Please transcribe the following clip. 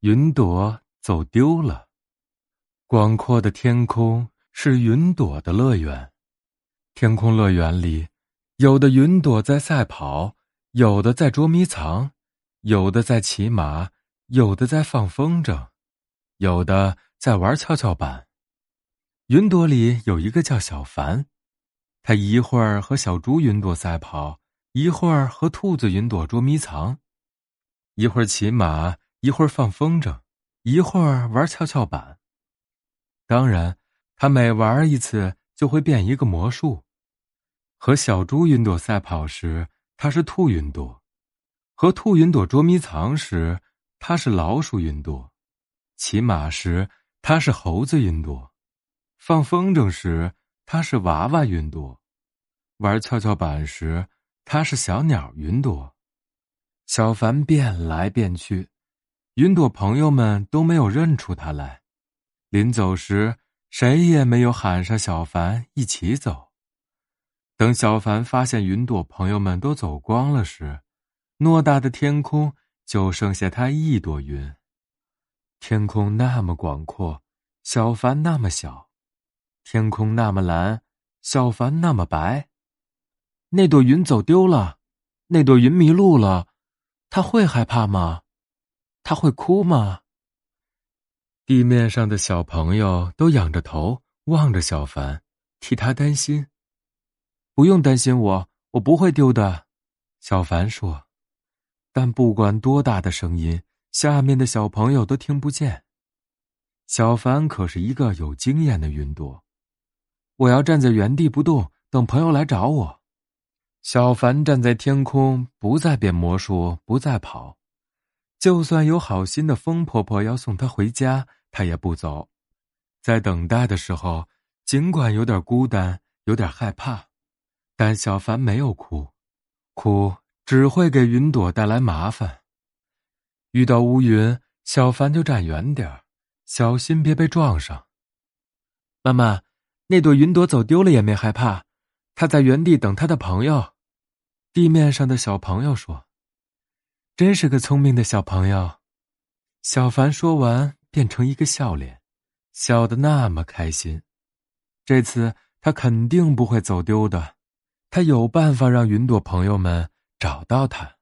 云朵走丢了。广阔的天空是云朵的乐园。天空乐园里，有的云朵在赛跑，有的在捉迷藏，有的在骑马，有的在放风筝，有的在玩跷跷板。云朵里有一个叫小凡，他一会儿和小猪云朵赛跑，一会儿和兔子云朵捉迷藏，一会儿骑马，一会儿放风筝，一会儿玩跷跷板。当然，他每玩一次就会变一个魔术。和小猪云朵赛跑时，他是兔云朵；和兔云朵捉迷藏时，他是老鼠云朵；骑马时，他是猴子云朵；放风筝时，他是娃娃云朵；玩跷跷板时，他是小鸟云朵。小凡变来变去，云朵朋友们都没有认出他来。临走时，谁也没有喊上小凡一起走。等小凡发现云朵朋友们都走光了时，偌大的天空就剩下他一朵云。天空那么广阔，小凡那么小；天空那么蓝，小凡那么白。那朵云走丢了，那朵云迷路了，他会害怕吗？他会哭吗？地面上的小朋友都仰着头望着小凡，替他担心。不用担心我，我不会丢的。小凡说。但不管多大的声音，下面的小朋友都听不见。小凡可是一个有经验的云朵。我要站在原地不动，等朋友来找我。小凡站在天空，不再变魔术，不再跑。就算有好心的风婆婆要送她回家。她也不走，在等待的时候，尽管有点孤单，有点害怕，但小凡没有哭，哭只会给云朵带来麻烦。遇到乌云，小凡就站远点小心别被撞上。妈妈，那朵云朵走丢了也没害怕，他在原地等他的朋友。地面上的小朋友说：“真是个聪明的小朋友。”小凡说完。变成一个笑脸，笑得那么开心。这次他肯定不会走丢的，他有办法让云朵朋友们找到他。